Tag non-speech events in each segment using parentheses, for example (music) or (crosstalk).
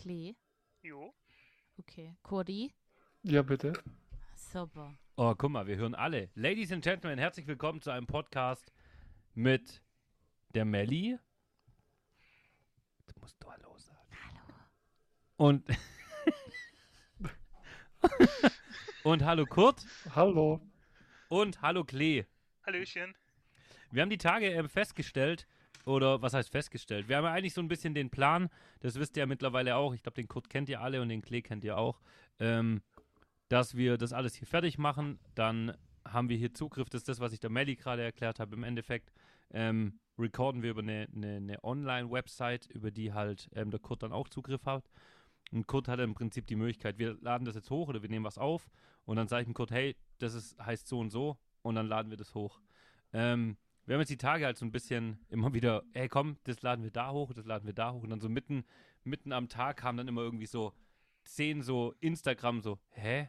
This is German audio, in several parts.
Klee? Jo. Okay. Kurdi? Ja, bitte. Super. Oh, guck mal, wir hören alle. Ladies and Gentlemen, herzlich willkommen zu einem Podcast mit der Melli. Du musst du Hallo sagen. Hallo. Und. (laughs) und hallo Kurt. Hallo. Und hallo Klee. Hallöchen. Wir haben die Tage äh, festgestellt, oder was heißt festgestellt? Wir haben ja eigentlich so ein bisschen den Plan, das wisst ihr ja mittlerweile auch, ich glaube, den Kurt kennt ihr alle und den Klee kennt ihr auch, ähm, dass wir das alles hier fertig machen. Dann haben wir hier Zugriff, das ist das, was ich der Melli gerade erklärt habe. Im Endeffekt ähm, recorden wir über eine, eine, eine Online-Website, über die halt ähm, der Kurt dann auch Zugriff hat. Und Kurt hat im Prinzip die Möglichkeit, wir laden das jetzt hoch oder wir nehmen was auf und dann sage ich dem Kurt, hey, das ist, heißt so und so und dann laden wir das hoch. Ähm, wir haben jetzt die Tage halt so ein bisschen immer wieder, hey komm, das laden wir da hoch, das laden wir da hoch. Und dann so mitten, mitten am Tag kam dann immer irgendwie so zehn so Instagram so, hä?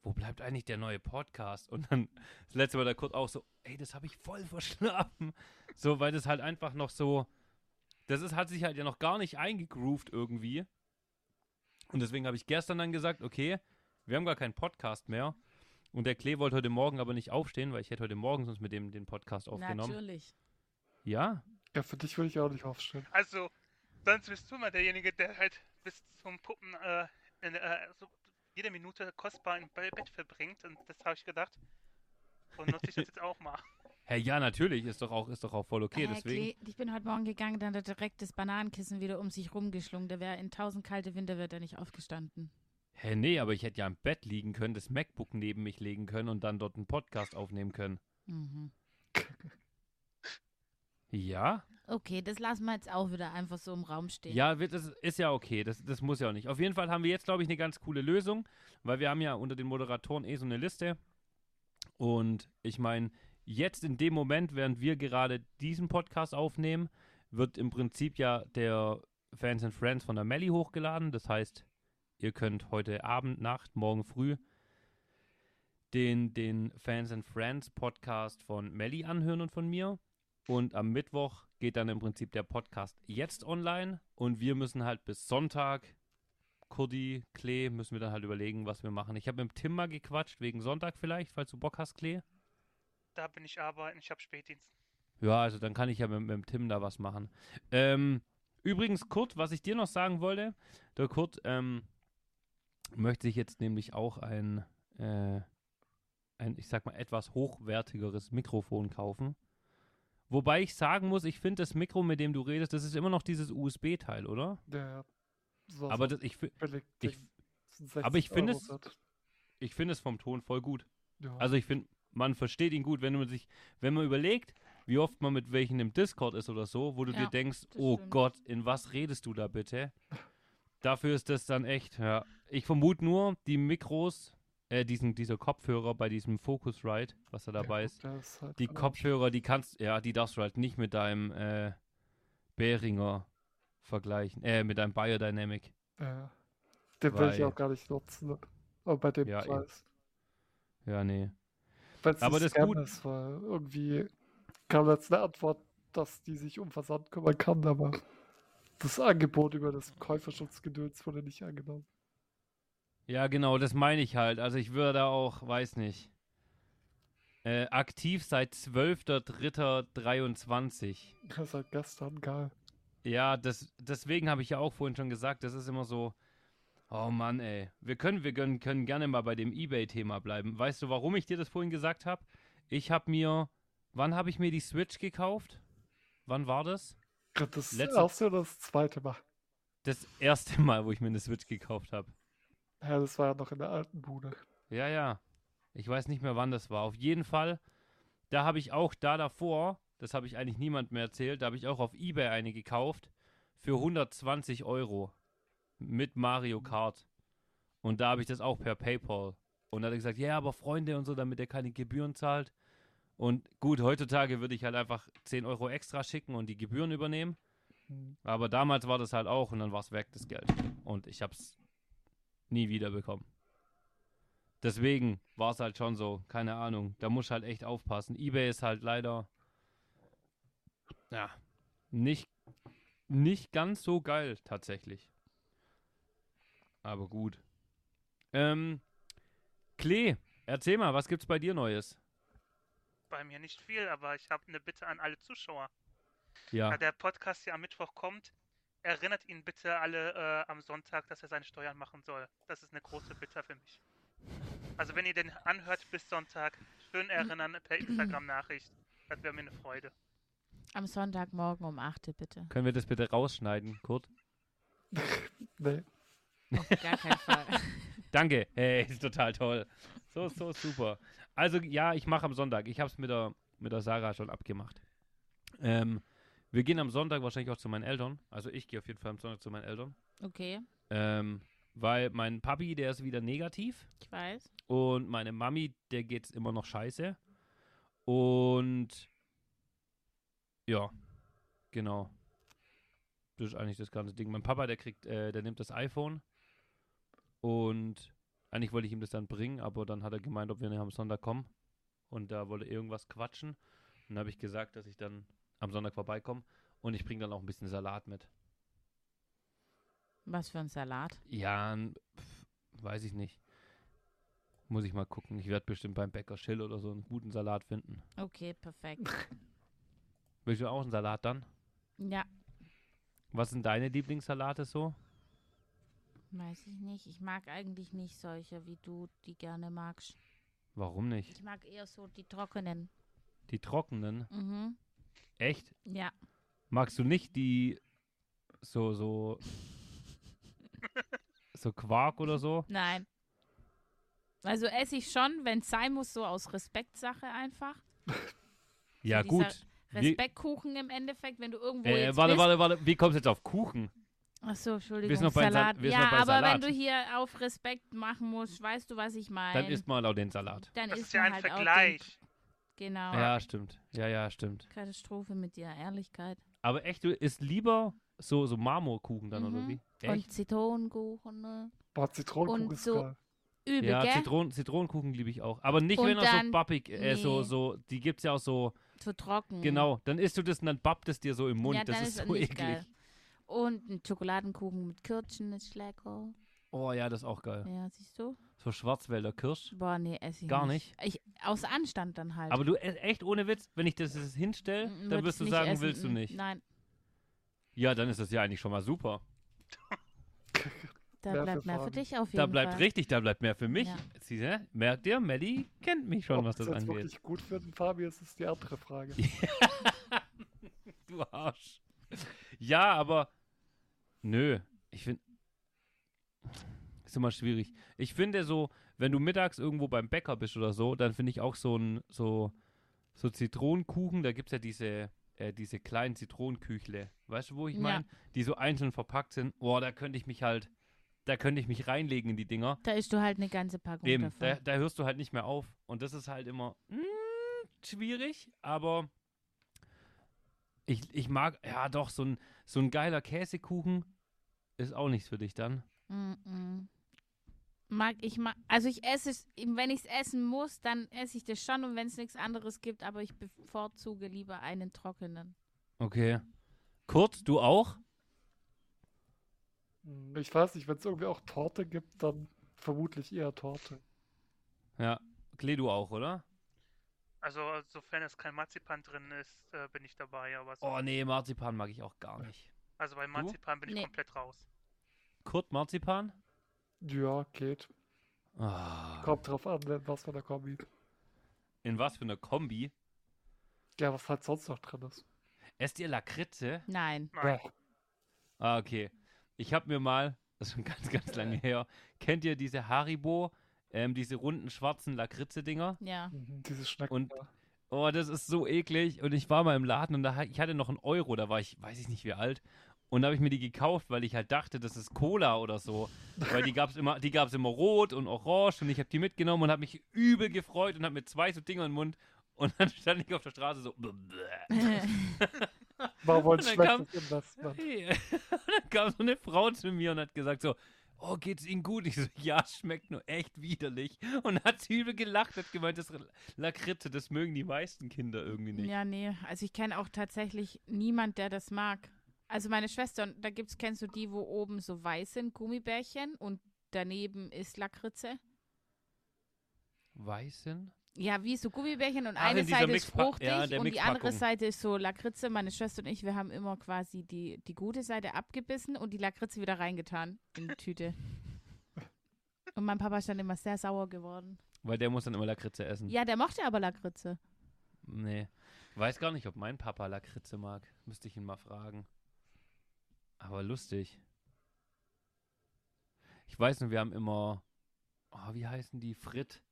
Wo bleibt eigentlich der neue Podcast? Und dann (laughs) das letzte Mal der Kurt auch so, ey, das habe ich voll verschlafen. So, weil das halt einfach noch so, das ist, hat sich halt ja noch gar nicht eingegroovt irgendwie. Und deswegen habe ich gestern dann gesagt, okay, wir haben gar keinen Podcast mehr. Und der Klee wollte heute Morgen aber nicht aufstehen, weil ich hätte heute Morgen sonst mit dem den Podcast aufgenommen. Natürlich. Ja, Ja, für dich würde ich auch nicht aufstehen. Also, sonst bist du mal derjenige, der halt bis zum Puppen äh, in, äh, so jede Minute kostbar im Be- Bett verbringt. Und das habe ich gedacht. Und nutze ich das jetzt auch mal. (laughs) Hä, ja, natürlich, ist doch auch, ist doch auch voll okay, Äh, deswegen. Klee, ich bin heute Morgen gegangen, dann hat er direkt das Bananenkissen wieder um sich rumgeschlungen. Der wäre in tausend kalte Winter wird er nicht aufgestanden. Hä, nee, aber ich hätte ja im Bett liegen können, das MacBook neben mich legen können und dann dort einen Podcast aufnehmen können. Mhm. Ja? Okay, das lassen wir jetzt auch wieder einfach so im Raum stehen. Ja, wird- das ist ja okay, das, das muss ja auch nicht. Auf jeden Fall haben wir jetzt, glaube ich, eine ganz coole Lösung, weil wir haben ja unter den Moderatoren eh so eine Liste. Und ich meine, jetzt in dem Moment, während wir gerade diesen Podcast aufnehmen, wird im Prinzip ja der Fans and Friends von der Melli hochgeladen. Das heißt, ihr könnt heute Abend, Nacht, morgen früh den, den Fans and Friends Podcast von Melli anhören und von mir. Und am Mittwoch geht dann im Prinzip der Podcast jetzt online und wir müssen halt bis Sonntag, Kurdi, Klee, müssen wir dann halt überlegen, was wir machen. Ich habe mit dem Tim mal gequatscht, wegen Sonntag vielleicht, falls du Bock hast, Klee. Da bin ich arbeiten, ich habe Spätdienst. Ja, also dann kann ich ja mit, mit dem Tim da was machen. Ähm, übrigens, Kurt, was ich dir noch sagen wollte, der Kurt ähm, möchte sich jetzt nämlich auch ein, äh, ein, ich sag mal, etwas hochwertigeres Mikrofon kaufen. Wobei ich sagen muss, ich finde das Mikro, mit dem du redest, das ist immer noch dieses USB-Teil, oder? Der so Aber so das, ich, ich, aber ich 60 finde es- ich finde es vom Ton voll gut. Ja. Also ich finde, man versteht ihn gut, wenn man sich, wenn man überlegt, wie oft man mit welchen im Discord ist oder so, wo du Ja, dir denkst, oh stimmt. Gott, in was redest du da bitte? Dafür ist das dann echt, ja. Ich vermute nur, die Mikros, äh, diesen, dieser Kopfhörer bei diesem Focusrite, was da dabei ja, ist, halt die Kopfhörer, die kannst, ja, die darfst du halt nicht mit deinem äh, Behringer vergleichen, äh, mit deinem Biodynamic. Ja. Den will ich auch gar nicht nutzen. Aber bei dem Ja. Preis. Ja, nee. Wenn's Aber das Gut- ist, weil irgendwie kam jetzt eine Antwort, dass die sich um Versand kümmern kann, aber das Angebot über das Käuferschutzgedöns wurde nicht angenommen. Ja, genau, das meine ich halt. Also ich würde da auch, weiß nicht. Äh, aktiv seit 12.03.23. Das ist halt gestern geil. Ja, das, deswegen habe ich ja auch vorhin schon gesagt, das ist immer so. Oh Mann, ey. Wir können, wir können, können gerne mal bei dem Ebay-Thema bleiben. Weißt du, warum ich dir das vorhin gesagt habe? Ich habe mir. Wann habe ich mir die Switch gekauft? Wann war das? Das Letzte- erste oder das zweite Mal? Das erste Mal, wo ich mir eine Switch gekauft habe. Ja, das war ja noch in der alten Bude. Ja, ja. Ich weiß nicht mehr, wann das war. Auf jeden Fall, da habe ich auch da davor, das habe ich eigentlich niemand mehr erzählt, da habe ich auch auf Ebay eine gekauft für 120 Euro mit Mario Kart. Und da habe ich das auch per PayPal. Und da hat er gesagt, ja, aber Freunde und so, damit er keine Gebühren zahlt. Und gut, heutzutage würde ich halt einfach 10 Euro extra schicken und die Gebühren übernehmen. Hm. Aber damals war das halt auch und dann war es weg, das Geld. Und ich habe es nie wieder bekommen. Deswegen war es halt schon so, keine Ahnung. Da muss halt echt aufpassen. Ebay ist halt leider, ja, nicht, nicht ganz so geil tatsächlich. Aber gut. Ähm, Klee, erzähl mal, was gibt's bei dir Neues? Bei mir nicht viel, aber ich habe eine Bitte an alle Zuschauer. Ja. Da der Podcast ja am Mittwoch kommt, erinnert ihn bitte alle äh, am Sonntag, dass er seine Steuern machen soll. Das ist eine große Bitte für mich. Also wenn ihr den anhört bis Sonntag, schön erinnern per Instagram-Nachricht. Das wäre mir eine Freude. Am Sonntagmorgen um 8 bitte. Können wir das bitte rausschneiden, Kurt? (laughs) Nee. Auf gar keinen Fall. (laughs) Danke. Hey, ist total toll. So, so super. Also ja, ich mache am Sonntag. Ich habe es mit der, mit der Sarah schon abgemacht. Ähm, wir gehen am Sonntag wahrscheinlich auch zu meinen Eltern. Also ich gehe auf jeden Fall am Sonntag zu meinen Eltern. Okay, Ähm, weil mein Papi, der ist wieder negativ. ich weiß. Und meine Mami, der geht's immer noch scheiße. Und ja, genau. Das ist eigentlich das ganze Ding. Mein Papa, der kriegt, äh, der nimmt das iPhone. Und eigentlich wollte ich ihm das dann bringen, aber dann hat er gemeint, ob wir nicht am Sonntag kommen. Und da wollte irgendwas quatschen. Und dann habe ich gesagt, dass ich dann am Sonntag vorbeikomme. Und ich bringe dann auch ein bisschen Salat mit. Was für ein Salat. Ja, pf, weiß ich nicht. Muss ich mal gucken. Ich werde bestimmt beim Bäcker Schill oder so einen guten Salat finden. Okay, perfekt. (laughs) Willst du auch einen Salat dann? Ja, Was sind deine Lieblingssalate so? weiß ich nicht. Ich mag eigentlich nicht solche, wie du die gerne magst. Warum nicht? Ich mag eher so die trockenen. Die trockenen? Mhm. Echt? Ja. Magst du nicht die so, so, so Quark oder so? Nein. Also esse ich schon, wenn es sein muss, so aus Respektsache einfach. (laughs) Ja, dieser gut. Respektkuchen im Endeffekt, wenn du irgendwo äh, jetzt warte, bist. warte, warte. Wie kommst du jetzt auf Kuchen? Ach so, Entschuldigung. Wir sind noch bei Sal- Salat. wir sind ja, noch bei aber Salat. wenn du hier auf Respekt machen musst, weißt du, was ich meine. Dann isst mal auch den Salat. Dann Das ist ja ein halt Auch Vergleich. Genau. Ja, stimmt. Ja, ja, stimmt. Katastrophe mit dir, Ehrlichkeit. Aber echt, du isst lieber so, so Marmorkuchen dann, oder Mhm. wie? Und Echt? Zitronenkuchen, ne? Boah, Zitronenkuchen Und ist so- geil. Übel, Ja, gell? Zitron Zitronenkuchen liebe ich auch. Aber nicht, Und wenn er so bappig, äh, so, nee. so, die gibt's ja auch so, so trocken. genau, dann isst du das und dann bappt es dir so im Mund. Ja, das ist ist so eklig. geil. Und ein Schokoladenkuchen mit Kirschen ist lecker. Oh ja, das ist auch geil. Ja, siehst du? So Schwarzwälder Kirsch. Boah, nee, esse ich Gar nicht. Ich, aus Anstand dann halt. Aber du, e- echt ohne Witz, wenn ich das jetzt hinstelle, Mm, dann würd wirst du sagen, essen. willst du Mm, nicht. Nein, Ja, dann ist das ja eigentlich schon mal super. da Mehr bleibt für mehr für Fabi. dich auf jeden Da bleibt Fall. richtig, da bleibt mehr für mich. Ja. Siehst du, merkt ihr, Melli kennt mich schon, Ob was das jetzt angeht. wirklich gut für den Fabi ist, ist die andere Frage. (laughs) Du Arsch. Ja, aber nö, ich finde ist immer schwierig. Ich finde so, wenn du mittags irgendwo beim Bäcker bist oder so, dann finde ich auch so ein so so Zitronenkuchen, da gibt es ja diese äh, diese kleinen Zitronenküchle. Weißt du, wo ich Ja. meine? Die so einzeln verpackt sind. Boah, da könnte ich mich halt da könnte ich mich reinlegen in die Dinger. Da isst du halt eine ganze Packung Eben, davon. da, da hörst du halt nicht mehr auf. Und das ist halt immer mm, schwierig, aber ich, ich mag, ja doch, so ein, so ein geiler Käsekuchen ist auch nichts für dich dann. Mm -mm. Mag ich mag, also ich esse es, wenn ich es essen muss, dann esse ich das schon und wenn es nichts anderes gibt, aber ich bevorzuge lieber einen trockenen. Okay. Kurt, du auch? Hm, Ich weiß nicht, wenn es irgendwie auch Torte gibt, dann vermutlich eher Torte. Ja. Klee, du auch, oder? Also, sofern es kein Marzipan drin ist, äh, bin ich dabei. Aber so, Oh nee, Marzipan mag ich auch gar nicht. also bei Marzipan bin ich Nee. komplett raus. Kurt, Marzipan? Ja, geht. Ah. Kommt drauf an, was für eine Kombi. In was für einer Kombi? Ja, was halt sonst noch drin ist. Esst ihr Lakritze? Nein. Nein. Boah, Ah, okay. Ich habe mir mal, das ist schon ganz, ganz lange her, kennt ihr diese Haribo, ähm, diese runden schwarzen Lakritze-Dinger? Ja. mhm, diese Schnecken. Und-. Oh, das ist so eklig. Und ich war mal im Laden und da, ich hatte noch einen Euro, da war ich, weiß ich nicht wie alt. Und da habe ich mir die gekauft, weil ich halt dachte, das ist Cola oder so. Weil die gab es immer, die gab's immer rot und orange und ich habe die mitgenommen und habe mich übel gefreut und habe mir zwei so Dinger im Mund. Und dann (laughs) stand ich auf der Straße so. War wohl ein Und dann kam- schlechtes Investment. Hey. (laughs) Und dann kam so eine Frau zu mir und hat gesagt so, oh, geht's Ihnen gut? Ich so, ja, schmeckt nur echt widerlich. Und hat übel gelacht, hat gemeint, das Lakritze, das mögen die meisten Kinder irgendwie nicht. Ja, nee. Also ich kenne auch tatsächlich niemand, der das mag. Also meine Schwester, und da gibt's, kennst du die, wo oben so weiß sind, Gummibärchen und daneben ist Lakritze. Weißen? Ja, wie so Gummibärchen und Ach, eine Seite ist fruchtig ja, und die andere. Seite ist so Lakritze. Meine Schwester und ich, wir haben immer quasi die, die gute Seite abgebissen und die Lakritze wieder reingetan in die Tüte. (laughs) Und mein Papa ist dann immer sehr sauer geworden. Weil der muss dann immer Lakritze essen. Ja, der mochte aber Lakritze. Nee. Weiß gar nicht, ob mein Papa Lakritze mag. Müsste ich ihn mal fragen. Aber lustig. Ich weiß nur, wir haben immer. Oh, wie heißen die? Frit.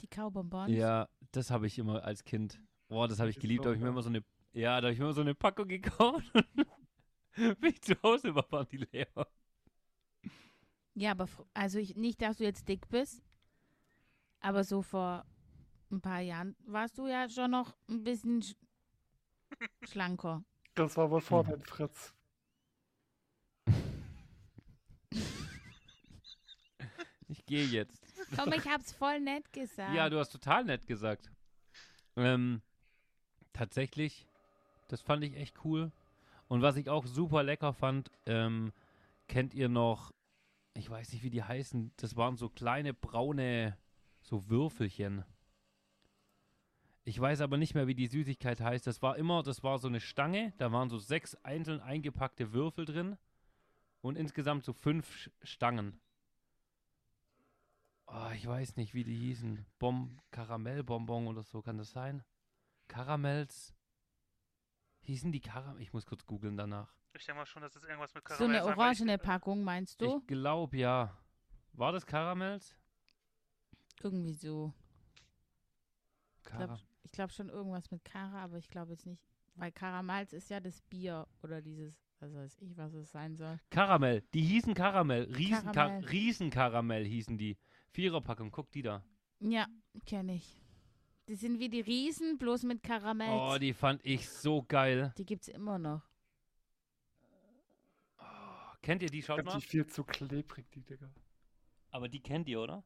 Die Kaubonbons. Ja, das habe ich immer als Kind. Boah, das habe ich geliebt. Da habe ich mir immer so eine. Ja, da habe ich mir immer so eine Packung gekauft. (laughs) Wenn ich zu Hause war, waren die leer. Ja, aber also ich, nicht, dass du jetzt dick bist, aber so vor ein paar Jahren warst du ja schon noch ein bisschen sch schlanker. Das war wohl vor Hm. dein Fritz. Ich gehe jetzt. Komm, ich hab's voll nett gesagt. Ja, du hast total nett gesagt. Ähm, tatsächlich, das fand ich echt cool. Und was ich auch super lecker fand, ähm, kennt ihr noch, ich weiß nicht, wie die heißen, das waren so kleine braune, so Würfelchen. Ich weiß aber nicht mehr, wie die Süßigkeit heißt. Das war immer, das war so eine Stange, da waren so sechs einzeln eingepackte Würfel drin und insgesamt so fünf Stangen. Oh, ich weiß nicht, wie die hießen. Bom Karamellbonbon oder so, kann das sein? Karamells. Hießen die Karamell? Ich muss kurz googeln danach. Ich denke mal schon, dass es irgendwas mit so Karamell eine sein, weil ich- orangene Packung, meinst du? Ich glaube ja. War das Karamells? Irgendwie so. Kara glaub- Ich glaube schon irgendwas mit Kara, aber ich glaube jetzt nicht. Weil Karamals ist ja das Bier oder dieses, was weiß ich, was es sein soll. Karamell. Die hießen Karamell. Riesen Karamell. Riesenkaramell hießen die. Viererpackung, guck die da. Ja, kenne ich. Die sind wie die Riesen, bloß mit Karamell. Oh, die fand ich so geil. die gibt's immer noch. Kennt ihr die? Schaut Ganz mal. die viel zu klebrig, die Dinger. Aber die kennt ihr, oder?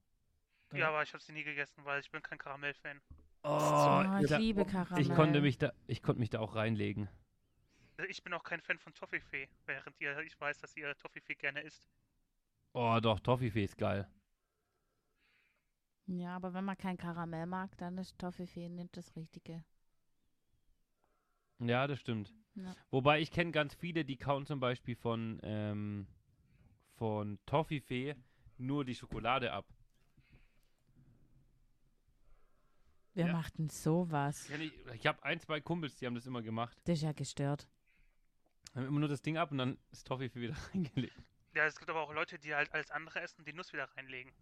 Ja, aber ich habe sie nie gegessen, weil ich bin kein Karamell-Fan. Oh, Oh, ich da, liebe Karamell. ich konnte mich da, ich konnte mich da auch reinlegen. Also Ich bin auch kein Fan von Toffifee, während ihr, ich weiß, dass ihr Toffifee gerne isst. Oh, doch, Toffifee ist geil. Ja, aber wenn man kein Karamell mag, dann ist Toffifee nicht das Richtige. Ja, das stimmt. Ja. Wobei ich kenne ganz viele, die kauen zum Beispiel von, ähm, von Toffifee nur die Schokolade ab. Wer Ja. macht denn sowas? Ich, ich habe ein, zwei Kumpels, die haben das immer gemacht. Das ist ja gestört. Haben immer nur das Ding ab und dann ist Toffifee wieder (laughs) reingelegt. Ja, es gibt aber auch Leute, die halt alles andere essen und die Nuss wieder reinlegen.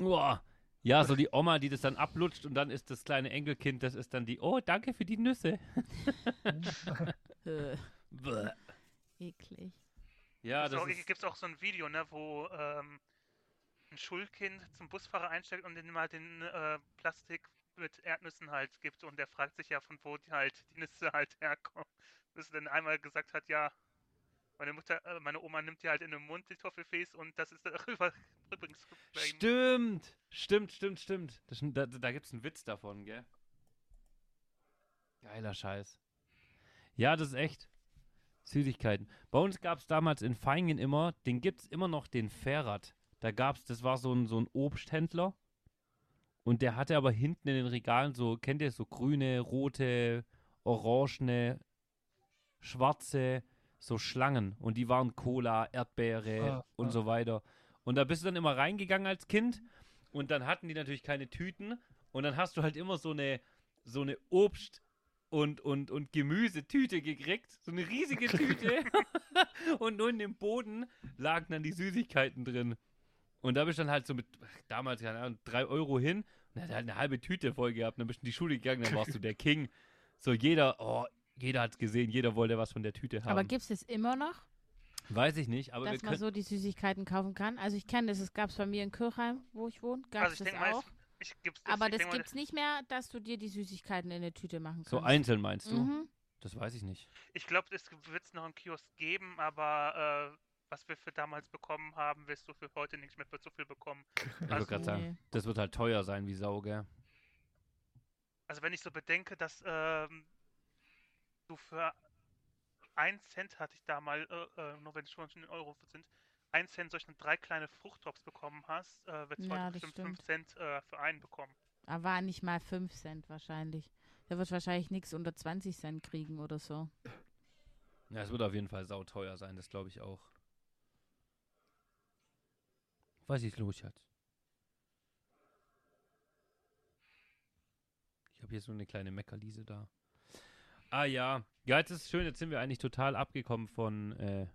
Uah. Ja, so die Oma, die das dann ablutscht und dann ist das kleine Enkelkind, das ist dann die, oh, danke für die Nüsse. Äh, Bäh. (laughs) eklig. Ja, Gibt's das auch, ist, gibt's auch so ein Video, ne, wo ähm, ein Schulkind zum Busfahrer einsteigt und dem halt den äh, Plastik mit Erdnüssen halt gibt und der fragt sich ja, von wo die halt die Nüsse halt herkommen. Bis er dann einmal gesagt hat, ja, meine Mutter, äh, meine Oma nimmt die halt in den Mund, die Toffifees, und das ist (laughs) darüber übrigens. Stimmt, stimmt, stimmt, stimmt. Das, da da gibt es einen Witz davon, gell? Geiler Scheiß. Ja, das ist echt. Süßigkeiten. Bei uns gab es damals in Feingen immer, den gibt es immer noch, den Ferrat. Da gab es, das war so ein, so ein Obsthändler. Und der hatte aber hinten in den Regalen so, kennt ihr so grüne, rote, orangene, schwarze, so Schlangen. Und die waren Cola, Erdbeere Ah, und ah. so weiter. Und da bist du dann immer reingegangen als Kind. Und dann hatten die natürlich keine Tüten. Und dann hast du halt immer so eine, so eine Obst- und, und, und Gemüsetüte gekriegt. So eine riesige Tüte. (laughs) und nur in dem Boden lagen dann die Süßigkeiten drin. Und da bist du dann halt so mit, damals, keine Ahnung, drei Euro hin. Und hat halt eine halbe Tüte voll gehabt. Und dann bist du in die Schule gegangen, dann warst du der (laughs) King. So jeder, oh, jeder hat's gesehen, jeder wollte was von der Tüte haben. Aber gibt es das immer noch, Weiß ich nicht, aber wir dass man so die Süßigkeiten kaufen kann? Also ich kenne das, es gab es bei mir in Kirchheim, wo ich wohne, gab Also es ich das denke mal, auch. ich, ich gibt's Aber das mal, gibt's nicht mehr, dass du dir die Süßigkeiten in eine Tüte machen kannst. so einzeln meinst du? Mhm. Das weiß ich nicht. Ich glaube, es wird es noch im Kiosk geben, aber äh, was wir für damals bekommen haben, wirst du für heute nicht mehr für so viel bekommen. Ich wollte Also- gerade sagen, Nee. das wird halt teuer sein wie Sau, gell? Also wenn ich so bedenke, dass ähm, du für 1 Cent hatte ich da mal, äh, äh, nur wenn es schon schon Euro sind, 1 Cent solche drei kleine Fruchtdrops bekommen hast, äh, wird es Ja, heute bestimmt 5 stimmt. Cent äh, für einen bekommen. Aber war nicht mal 5 Cent wahrscheinlich. Der wird wahrscheinlich nichts unter 20 Cent kriegen oder so. Ja, es wird auf jeden Fall sauteuer sein, das glaube ich auch. Was ist los, Schatz? Ich habe hier so eine kleine Meckerliese da. Ah ja. Ja, jetzt ist es schön, jetzt sind wir eigentlich total abgekommen von, äh,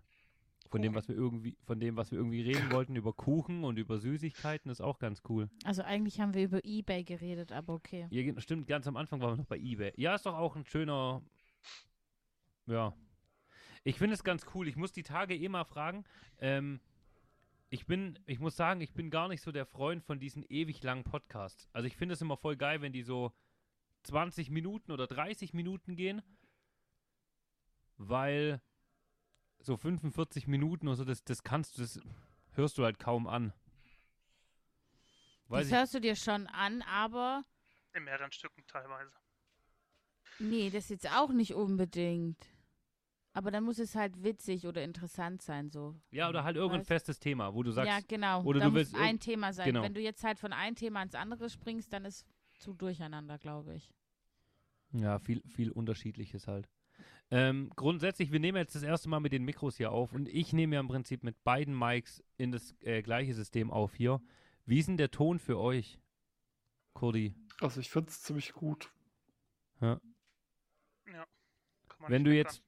von dem, was wir irgendwie, von dem, was wir irgendwie reden wollten, über Kuchen und über Süßigkeiten, ist auch ganz cool. Also eigentlich haben wir über Ebay geredet, aber okay. Ja, stimmt, ganz am Anfang waren wir noch bei eBay. Ja, ist doch auch ein schöner. Ja. Ich finde es ganz cool. Ich muss die Tage eh mal fragen. Ähm, ich bin, ich muss sagen, ich bin gar nicht so der Freund von diesen ewig langen Podcasts. Also ich finde es immer voll geil, wenn die so 20 Minuten oder 30 Minuten gehen. Weil so 45 Minuten oder so, das, das kannst du, das hörst du halt kaum an. Weiß das ich, hörst du dir schon an, aber In mehreren Stücken teilweise. nee, das jetzt auch nicht unbedingt. Aber dann muss es halt witzig oder interessant sein, so. ja, oder halt irgendein Weißt- festes Thema, wo du sagst, ja, genau. oder da du muss willst ein Thema sein. genau. Wenn du jetzt halt von einem Thema ins andere springst, dann ist zu durcheinander, glaube ich. Ja, viel, viel Unterschiedliches halt. Ähm, grundsätzlich, wir nehmen jetzt das erste Mal mit den Mikros hier auf und ich nehme ja im Prinzip mit beiden Mics in das äh, gleiche System auf hier. Wie ist denn der Ton für euch, Kurdi? Also ich finde es ziemlich gut. Kann man Wenn du jetzt,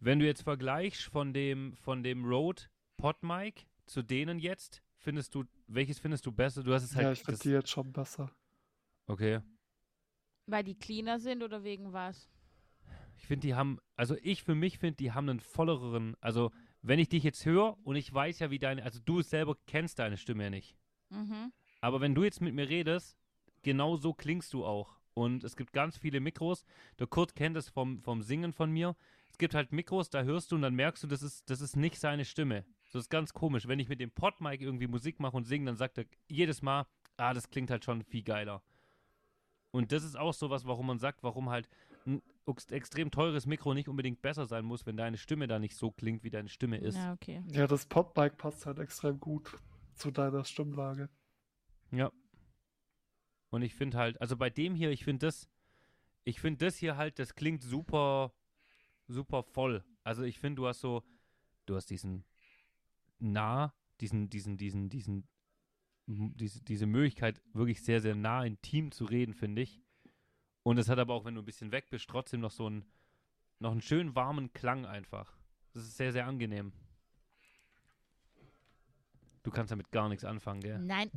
wenn du jetzt vergleichst von dem, von dem Rode Pod Mic zu denen jetzt, findest du, welches findest du besser? Du hast es halt. ja, ich finde die jetzt schon besser. Okay. Weil die cleaner sind oder wegen was? Ich finde, die haben, also ich für mich finde, die haben einen volleren, also wenn ich dich jetzt höre und ich weiß ja, wie deine, also du selber kennst deine Stimme ja nicht. Mhm. Aber wenn du jetzt mit mir redest, genau so klingst du auch. Und es gibt ganz viele Mikros. Der Kurt kennt es vom, vom Singen von mir. Es gibt halt Mikros, da hörst du und dann merkst du, das ist, das ist nicht seine Stimme. Das ist ganz komisch. Wenn ich mit dem Podmic irgendwie Musik mache und singe, dann sagt er jedes Mal, ah, das klingt halt schon viel geiler. Und das ist auch sowas, warum man sagt, warum halt ein ex- extrem teures Mikro nicht unbedingt besser sein muss, wenn deine Stimme da nicht so klingt, wie deine Stimme ist. Ja, okay. Ja, das Podmic passt halt extrem gut zu deiner Stimmlage. Ja. Und ich finde halt, also bei dem hier, ich finde das, ich finde das hier halt, das klingt super, super voll. Also ich finde, du hast so, du hast diesen nah, diesen, diesen, diesen, diesen, diese, diese Möglichkeit, wirklich sehr, sehr nah intim zu reden, finde ich. Und es hat aber auch, wenn du ein bisschen weg bist, trotzdem noch so einen, noch einen schönen warmen Klang einfach. Das ist sehr, sehr angenehm. Du kannst damit gar nichts anfangen, gell? Nein,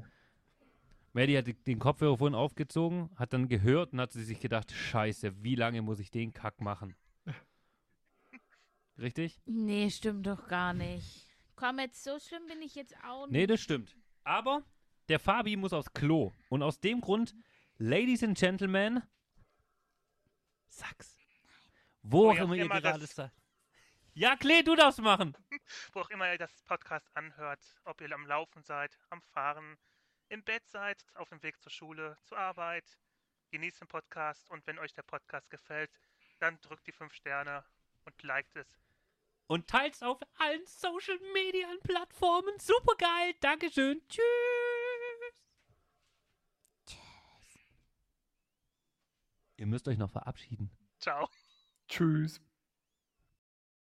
Maddie hat den Kopfhörer vorhin aufgezogen, hat dann gehört und hat sie sich gedacht, scheiße, wie lange muss ich den Kack machen? (laughs) Richtig? nee, stimmt doch gar nicht. Komm, jetzt so schlimm bin ich jetzt auch nicht. Nee, das stimmt. Aber der Fabi muss aufs Klo. Und aus dem Grund, Ladies and Gentlemen, sag's. Wo auch immer ihr gerade seid. Ja, Klee, du darfst machen. (laughs) Wo auch immer ihr das Podcast anhört, ob ihr am Laufen seid, am Fahren, im Bett seid, auf dem Weg zur Schule, zur Arbeit, genießt den Podcast und wenn euch der Podcast gefällt, dann drückt die 5 Sterne und liked es. Und teilt's auf allen Social Media Plattformen. Super geil. Dankeschön. Tschüss. Ihr müsst euch noch verabschieden. Ciao. Tschüss.